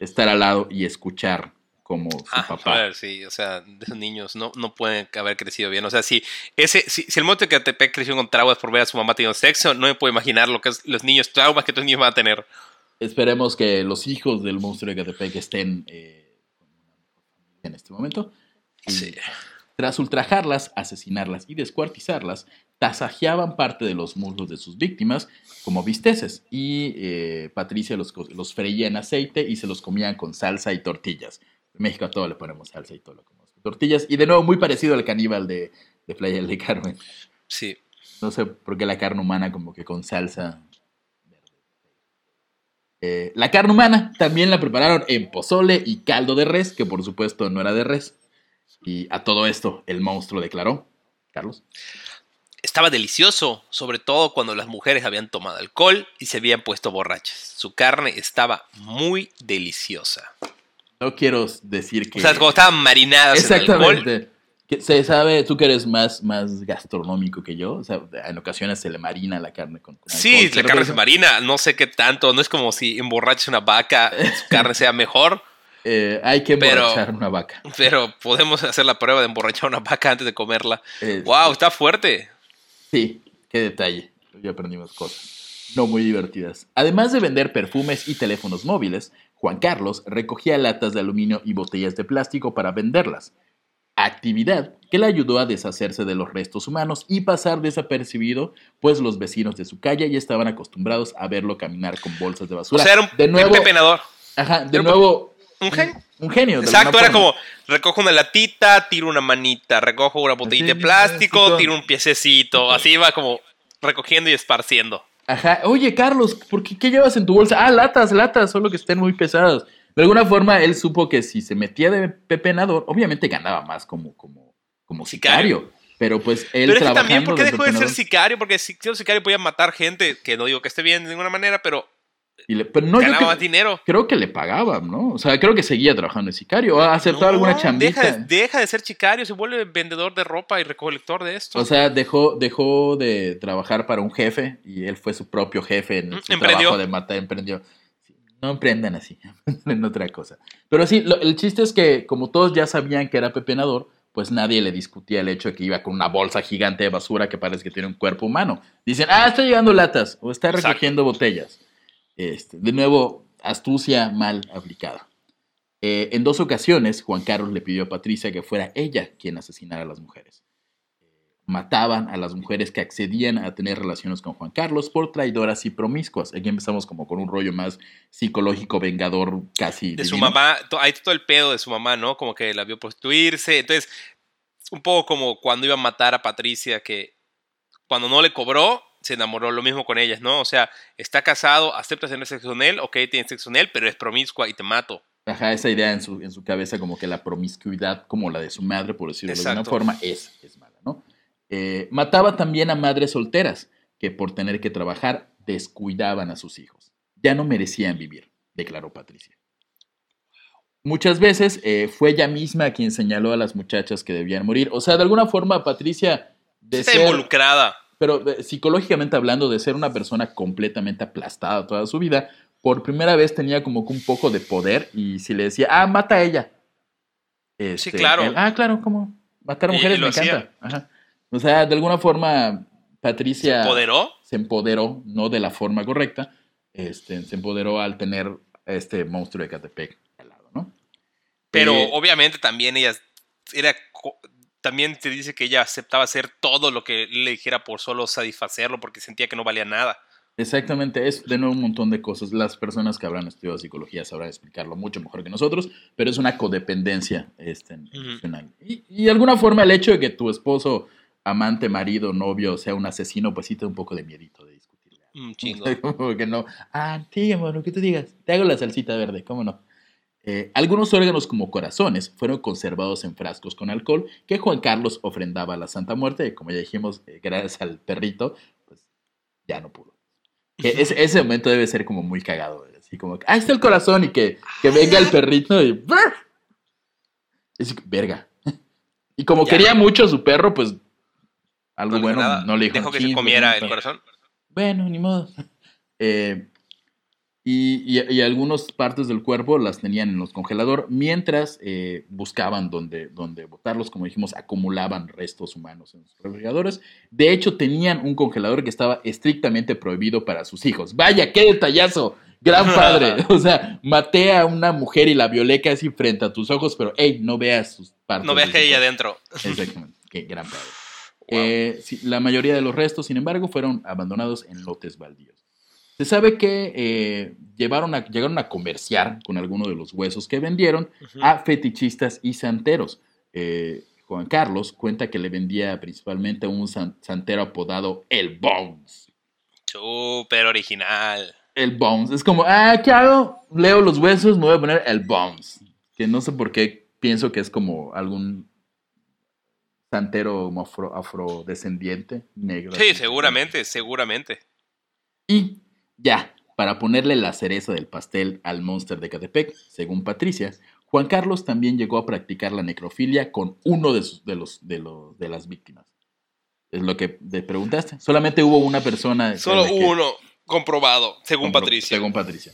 estar al lado y escuchar como su
Ah,
papá.
ver, sí, o sea, esos niños no, no pueden haber crecido bien. O sea, si, ese, si, si el monte de Catepec creció con traumas por ver a su mamá teniendo sexo, no me puedo imaginar lo que es los niños, traumas que estos niños van a tener.
Esperemos que los hijos del monstruo de Catepec estén eh, en este momento.
Sí.
Tras ultrajarlas, asesinarlas y descuartizarlas, tasajeaban parte de los muslos de sus víctimas como bisteces y eh, Patricia los, los freía en aceite y se los comían con salsa y tortillas. En México a todo le ponemos salsa y todo lo comemos con tortillas. Y de nuevo, muy parecido al caníbal de, de Playa del Carmen.
Sí.
No sé por qué la carne humana como que con salsa. Eh, la carne humana también la prepararon en pozole y caldo de res, que por supuesto no era de res. Y a todo esto el monstruo declaró, Carlos.
Estaba delicioso, sobre todo cuando las mujeres habían tomado alcohol y se habían puesto borrachas. Su carne estaba muy deliciosa.
No quiero decir que...
O sea, cuando estaban marinadas en alcohol.
Se sabe, tú que eres más, más gastronómico que yo, o sea, en ocasiones se le marina la carne con, con
Sí, la carne se marina, no sé qué tanto, no es como si emborraches una vaca, su carne sea mejor,
eh, hay que
Pero-
emborrachar una vaca.
pero podemos hacer la prueba de emborrachar una vaca antes de comerla.
Eh,
¡Wow! Está fuerte.
Sí, qué detalle. Ya aprendimos cosas. No muy divertidas. Además de vender perfumes y teléfonos móviles, Juan Carlos recogía latas de aluminio y botellas de plástico para venderlas. Actividad que le ayudó a deshacerse de los restos humanos y pasar desapercibido, pues los vecinos de su calle ya estaban acostumbrados a verlo caminar con bolsas de
O
basura.
sea, era un
de nuevo,
pepenador.
ajá, de
era
nuevo
Un genio.
un genio. de
Exacto, era
forma.
como recojo una latita, tiro una manita, recojo una botellita de plástico,
plástico.
tiro un piececito, así iba como recogiendo y esparciendo.
Ajá. Oye, Carlos, ¿por qué, qué llevas en tu bolsa? Ah, latas, latas, solo que estén muy pesadas. De alguna forma, él supo que si se metía de pepenador, obviamente ganaba más como, como, como sicario.
Sicario.
Pero pues él
Pero es que
trabajando
también, ¿por qué dejó de ser sicario? Porque si siendo sicario podía matar gente, que no digo que esté bien de ninguna manera, pero
y le- pero no, yo
ganaba
creo,
más dinero.
creo que le pagaban, ¿no? O sea, creo que seguía trabajando de sicario. ¿O aceptó alguna
No,
chambita?
Deja de, deja de ser sicario, se vuelve vendedor de ropa y recolector de esto.
O sea, dejó, dejó de trabajar para un jefe y él fue su propio jefe en su
Emprendió.
trabajo de matar, emprendió. No emprendan así, emprendan otra cosa. Pero sí, lo- el chiste es que como todos ya sabían que era pepenador, pues nadie le discutía el hecho de que iba con una bolsa gigante de basura que parece que tiene un cuerpo humano. Dicen, ah, está llegando latas o está
Exacto.
recogiendo botellas. Este, de nuevo, astucia mal aplicada. Eh, en dos ocasiones, Juan Carlos le pidió a Patricia que fuera ella quien asesinara a las mujeres. Mataban a las mujeres que accedían a tener relaciones con Juan Carlos por traidoras y promiscuas. Aquí empezamos como con un rollo más psicológico, vengador, casi.
de su mamá, hay todo el pedo de su mamá, ¿no? Como que la vio prostituirse. Entonces, un poco como cuando iba a matar a Patricia, que cuando no le cobró, se enamoró lo mismo con ellas, ¿no? O sea, está casado, aceptas tener sexo con él, ok, tienes sexo con él, pero es promiscua y te mato.
Ajá, esa idea en su, en su cabeza como que la promiscuidad, como la de su madre, por decirlo de alguna forma, es, es. Eh, mataba también a madres solteras que por tener que trabajar descuidaban a sus hijos. Ya no merecían vivir, declaró Patricia. Muchas veces eh, fue ella misma quien señaló a las muchachas que debían morir. O sea, de alguna forma, Patricia, de
Está
ser-
involucrada.
pero eh, psicológicamente hablando, de ser una persona completamente aplastada toda su vida, por primera vez tenía como que un poco de poder y si le decía, ah, mata a ella. Este,
claro.
él, ah, claro, ¿cómo? Matar a mujeres
y
me encanta. Ajá. O sea, de alguna forma, Patricia se empoderó, no de la forma correcta, este, se empoderó al tener a este monstruo de Catepec al lado, ¿no?
Pero
Eh,
obviamente también ella era. También te dice que ella aceptaba hacer todo lo que le dijera por solo satisfacerlo porque sentía que no valía nada.
Exactamente, es de nuevo un montón de cosas. Las personas que habrán estudiado psicología sabrán explicarlo mucho mejor que nosotros, pero es una codependencia este, emocional. y, y, de alguna forma el hecho de que tu esposo, amante, marido, novio sea un asesino, pues sí te da un poco de miedito de discutirle.
Un chingo.
Como que no, ah, sí, amor, lo que tú digas, te hago la salsita verde, ¿cómo no? Eh, algunos órganos como corazones fueron conservados en frascos con alcohol que Juan Carlos ofrendaba a la Santa Muerte y como ya dijimos, eh, gracias al perrito, pues ya no pudo. Que ese, ese, momento debe ser como muy cagado, así como, ahí está el corazón y que, que venga el perrito y... Es, verga. Y como ya. quería mucho a su perro, pues algo
no
bueno
nada.
no le dijo.
Dejó que se comiera el corazón.
Bueno, ni modo. Eh, y, y, y, algunas partes del cuerpo las tenían en los congelador, mientras eh, buscaban donde, donde botarlos, como dijimos, acumulaban restos humanos en sus refrigeradores. De hecho, tenían un congelador que estaba estrictamente prohibido para sus hijos. Vaya, qué detallazo, gran padre. o sea, maté a una mujer y la violé casi frente a tus ojos, pero hey, no veas sus partes.
No veas que ella adentro.
Exactamente, qué gran padre. Wow. Eh, sí, la mayoría de los restos, sin embargo, fueron abandonados en lotes baldíos. Se sabe que eh, llevaron a, llegaron a comerciar con algunos de los huesos que vendieron uh -huh. a fetichistas y santeros. Eh, Juan Carlos cuenta que le vendía principalmente a un san, santero apodado El Bones.
Súper original.
El Bones. Es como, ah, ¿qué hago? Leo los huesos, me voy a poner El Bones. Que no sé por qué pienso que es como algún santero afro, afrodescendiente negro.
Sí, seguramente, seguramente.
Y ya, para ponerle la cereza del pastel al monster de Catepec, según Patricia, Juan Carlos también llegó a practicar la necrofilia con uno de, sus, de, los, de, los, de las víctimas. Es lo que te preguntaste. Solamente hubo una persona.
Solo uno comprobado, según
compro,
Patricia.
Según Patricia.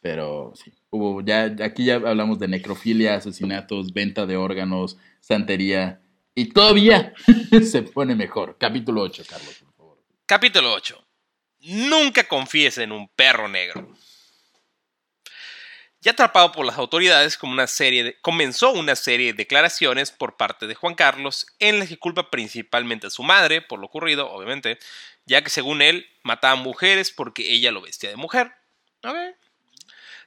Pero sí, hubo ya, aquí ya hablamos de necrofilia, asesinatos, venta de órganos, santería. Y todavía se pone mejor. Capítulo 8, Carlos, por favor.
Capítulo 8. Nunca confíes en un perro negro. Ya atrapado por las autoridades, como una serie de, comenzó una serie de declaraciones por parte de Juan Carlos en las que culpa principalmente a su madre por lo ocurrido, obviamente, ya que según él mataba mujeres porque ella lo vestía de mujer.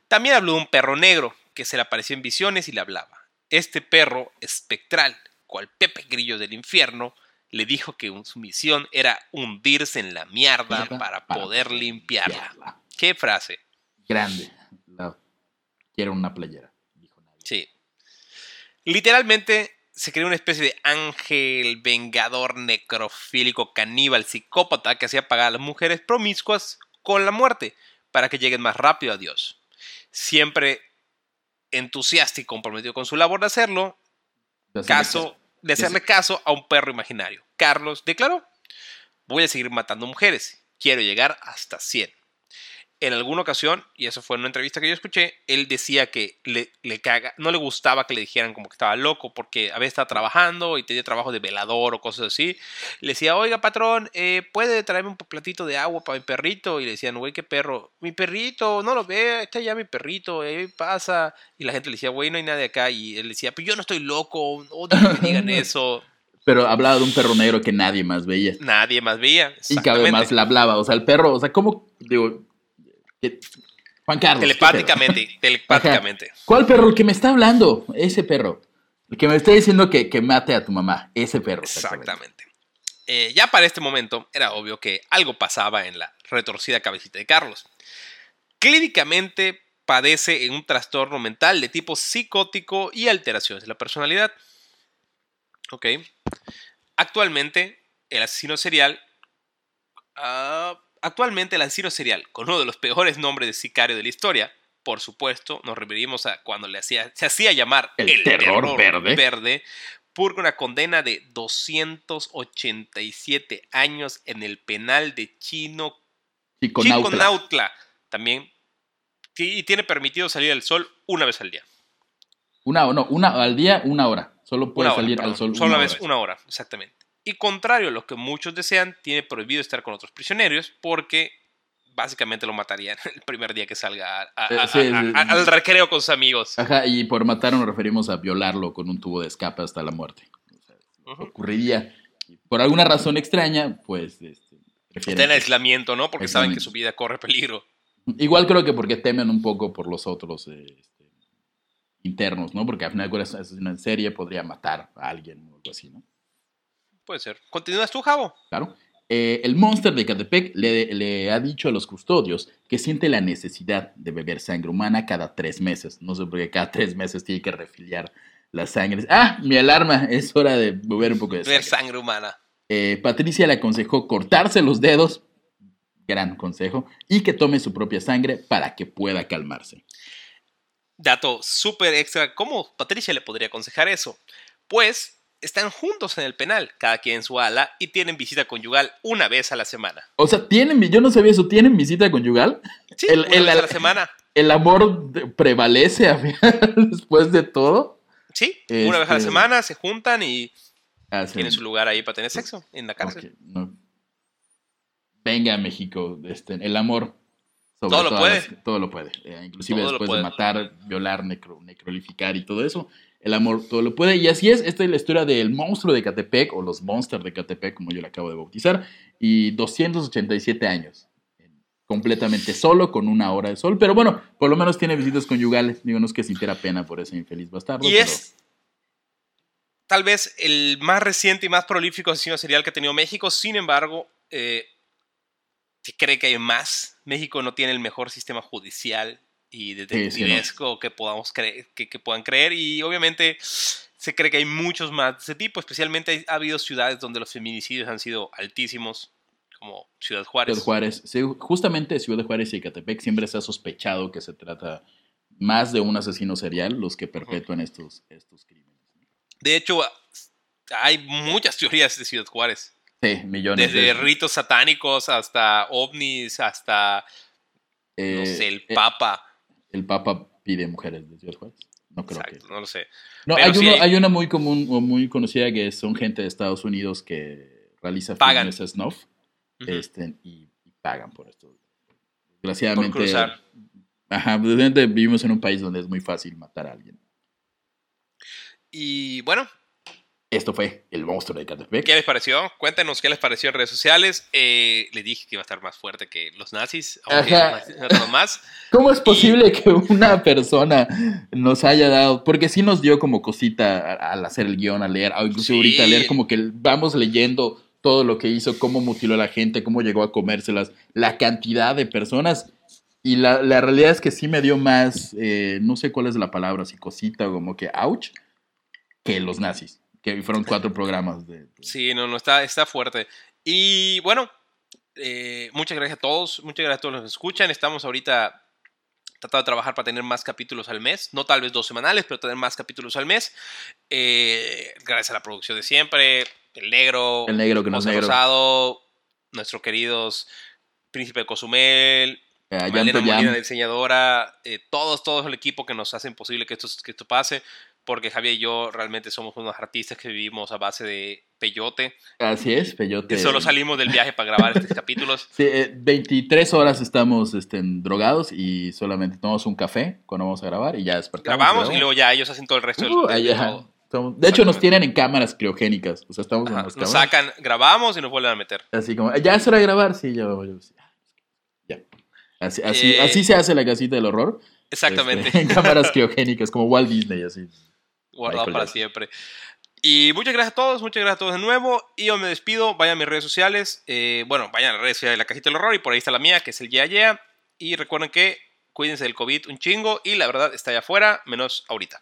También habló de un perro negro que se le apareció en visiones y le hablaba. Este perro espectral, cual Pepe Grillo del infierno, le dijo que su misión era hundirse en la mierda para, poder limpiarla. limpiarla. ¿Qué frase?
Grande. Quiero una playera, dijo nadie.
Sí. Literalmente se creó una especie de ángel vengador necrofílico caníbal psicópata que hacía pagar a las mujeres promiscuas con la muerte para que lleguen más rápido a Dios. Siempre entusiasta y comprometido con su labor de hacerlo, caso de hacerle caso a un perro imaginario. Carlos declaró, voy a seguir matando mujeres, quiero llegar hasta 100. En alguna ocasión, y eso fue en una entrevista que yo escuché, él decía que le, le caga, no le gustaba que le dijeran como que estaba loco porque a veces estaba trabajando y tenía trabajo de velador o cosas así. Le decía, oiga patrón, eh, ¿puede traerme un platito de agua para mi perrito? Y le decían, güey, ¿qué perro? Mi perrito, no lo ve, está ya mi perrito, ahí pasa. Y la gente le decía, güey, no hay nadie acá. Y él decía, pues yo no estoy loco, no me digan eso.
Pero hablaba de un perro negro que nadie más veía.
Nadie más veía.
Y que además le hablaba. O sea, el perro, o sea, ¿cómo? Digo, Juan Carlos.
Telepáticamente, telepáticamente.
Ajá. ¿Cuál perro? El que me está hablando. Ese perro. El que me está diciendo que, que mate a tu mamá. Ese perro.
Exactamente. exactamente. Eh, ya para este momento era obvio que algo pasaba en la retorcida cabecita de Carlos. Clínicamente padece en un trastorno mental de tipo psicótico y alteraciones de la personalidad. Ok. Actualmente, el asesino serial uh, Actualmente el asesino serial, con uno de los peores nombres de sicario de la historia, por supuesto, nos referimos a cuando le hacía, se hacía llamar
el, el terror, terror, verde,
verde purga una condena de 287 años en el penal de Chino
Chiconautla.
Chiconautla. También y tiene permitido salir al sol una vez al día.
Una no, una al día, una hora. Solo puede salir al sol
Solo
una
vez una hora, exactamente. Y contrario a lo que muchos desean, tiene prohibido estar con otros prisioneros porque básicamente lo matarían el primer día que salga a, a, a, sí, al recreo con sus amigos.
Ajá, y por matar nos referimos a violarlo con un tubo de escape hasta la muerte. O sea, uh -huh. Ocurriría. Por alguna razón extraña, pues este,
Está en aislamiento, ¿no? Porque saben que su vida corre peligro.
Igual creo que porque temen un poco por los otros eh, este, internos, ¿no? Porque al final es asesino en serie, podría matar a alguien o algo así, ¿no?
Puede ser. ¿Continúas tú, Javo?
Claro. Eh, el monster de Catepec le, le ha dicho a los custodios que siente la necesidad de beber sangre humana cada tres meses. No sé por qué cada tres meses tiene que refiliar la sangre. ¡Ah! Mi alarma. Es hora de beber un poco de sangre.
sangre humana.
Eh, Patricia le aconsejó cortarse los dedos. Gran consejo. Y que tome su propia sangre para que pueda calmarse.
Dato súper extra. ¿Cómo Patricia le podría aconsejar eso? Pues están juntos en el penal, cada quien en su ala, y tienen visita conyugal una vez a la semana.
O sea, tienen, yo no sabía eso, ¿tienen visita conyugal?
Sí,
El-
una
el-
vez a la semana.
¿El amor prevalece a- después de todo?
Sí, una vez a la
Este-
semana se juntan y
Ah, sí.
tienen su lugar ahí para tener sexo en la cárcel.
No. Venga, México, este, el amor. sobre
Todo lo puede.
las- todo lo puede. Eh, inclusive
Todo
después
puede.
de matar, violar, necro- necrolificar y todo eso. El amor todo lo puede. Y así es, esta es la historia del monstruo de Catepec, o los monsters de Catepec, como yo le acabo de bautizar. Y 287 años. Completamente solo, con una hora de sol. Pero bueno, por lo menos tiene visitas conyugales. Digo, no es que sintiera pena por ese infeliz bastardo.
Y
pero-
es tal vez el más reciente y más prolífico asesino serial que ha tenido México. Sin embargo, eh, se cree que hay más. México no tiene el mejor sistema judicial y detectivesco que podamos creer, que, que puedan creer. Y obviamente se cree que hay muchos más de ese tipo. Especialmente ha habido ciudades donde los feminicidios han sido altísimos, como Ciudad Juárez.
Ciudad Juárez. Sí, justamente Ciudad de Juárez y Ecatepec siempre se ha sospechado que se trata más de un asesino serial los que perpetúan estos, estos crímenes.
De hecho, hay muchas teorías de Ciudad Juárez.
Sí, millones
Desde
de
ritos satánicos hasta ovnis, hasta, no
eh,
sé, el
eh,
Papa.
El Papa pide mujeres de Ciudad Juárez. No creo
Exacto,
que.
no lo sé.
No, hay, una muy común o muy conocida que son gente de Estados Unidos que realiza
Pagan.
filmes snuff este, y, y pagan por esto.
Por
Desgraciadamente.
cruzar.
Ajá, vivimos en un país donde es muy fácil matar a alguien.
Y bueno,
Esto fue El monstruo de Catepec.
¿qué les pareció? Cuéntenos qué les pareció en redes sociales. Eh, les dije que iba a estar más fuerte que los nazis, aunque otros más.
¿Cómo es posible que una persona nos haya dado? Porque sí nos dio como cosita a- al hacer el guion, a leer, o incluso
Sí.
ahorita a leer como que vamos leyendo todo lo que hizo, cómo mutiló a la gente, cómo llegó a comérselas, la cantidad de personas. Y la, la realidad es que sí me dio más, eh, no sé cuál es la palabra, si cosita o como que ouch, que los nazis. Que fueron cuatro programas de...
Sí, no, no, está, está fuerte. Y bueno, eh, muchas gracias a todos, muchas gracias a todos los que escuchan. Estamos ahorita tratando de trabajar para tener más capítulos al mes, no tal vez dos semanales, pero tener más capítulos al mes. Eh, gracias a la producción de siempre, el negro,
El negro que no es negro.
Rosado, nuestros queridos Príncipe de Cozumel,
Eh,
Malena Molina, diseñadora, eh, todos, todos el equipo que nos hacen posible que esto, que esto pase, porque Javier y yo realmente somos unos artistas que vivimos a base de peyote,
Así es, Peyote.
que solo salimos del viaje para grabar estos capítulos.
Sí, eh, 23 horas estamos este, drogados y solamente tomamos un café cuando vamos a grabar y ya despertamos.
Grabamos y luego ya ellos hacen todo el resto del-
Uh,
de,
ahí,
de todo.
Hecho, nos tienen en cámaras criogénicas. O sea, estamos en
Ajá,
las
Nos
cámaras.
sacan, grabamos y nos vuelven a meter.
Así como, ya es hora de grabar. Sí, ya. ya, ya. Así, así,
Eh,
así se hace la casita del horror.
Exactamente.
Este, en cámaras criogénicas, como Walt Disney, así.
Guardado
Michael
para
Jackson.
siempre. Y muchas gracias a todos, muchas gracias a todos de nuevo. Y yo me despido, vayan a mis redes sociales. eh, bueno, vayan a las redes sociales de la cajita del horror y por ahí está la mía, que es el Yeah Yeah. Y recuerden que cuídense del COVID un chingo y la verdad está allá afuera, menos ahorita.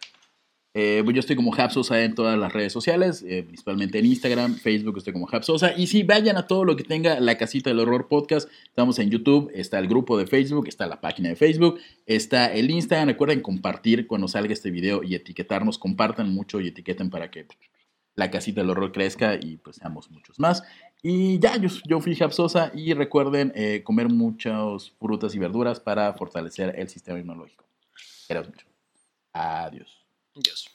Eh, pues yo estoy como Hapsosa en todas las redes sociales, eh, principalmente en Instagram, Facebook, estoy como Hapsosa. Y sí, vayan a todo lo que tenga la casita del horror podcast. Estamos en YouTube, está el grupo de Facebook, está la página de Facebook, está el Instagram. Recuerden compartir cuando salga este video y etiquetarnos. Compartan mucho y etiqueten para que la casita del horror crezca y pues seamos muchos más. Y ya, yo, fui Hapsosa y recuerden eh, comer muchas frutas y verduras para fortalecer el sistema inmunológico. Gracias mucho. Adiós.
Dios.